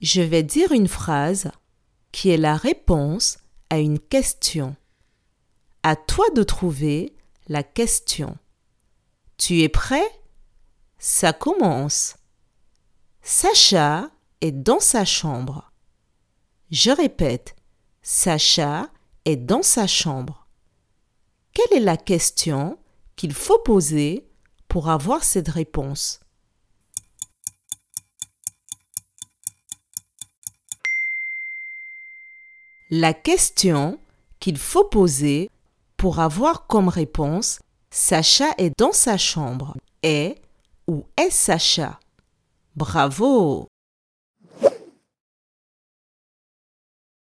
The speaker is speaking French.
Je vais dire une phrase qui est la réponse à une question. À toi de trouver la question. Tu es prêt? Ça commence. Sacha est dans sa chambre. Je répète, Sacha est dans sa chambre. Quelle est la question qu'il faut poser pour avoir cette réponse? La question qu'il faut poser pour avoir comme réponse Sacha est dans sa chambre. Est ou est Sacha? Bravo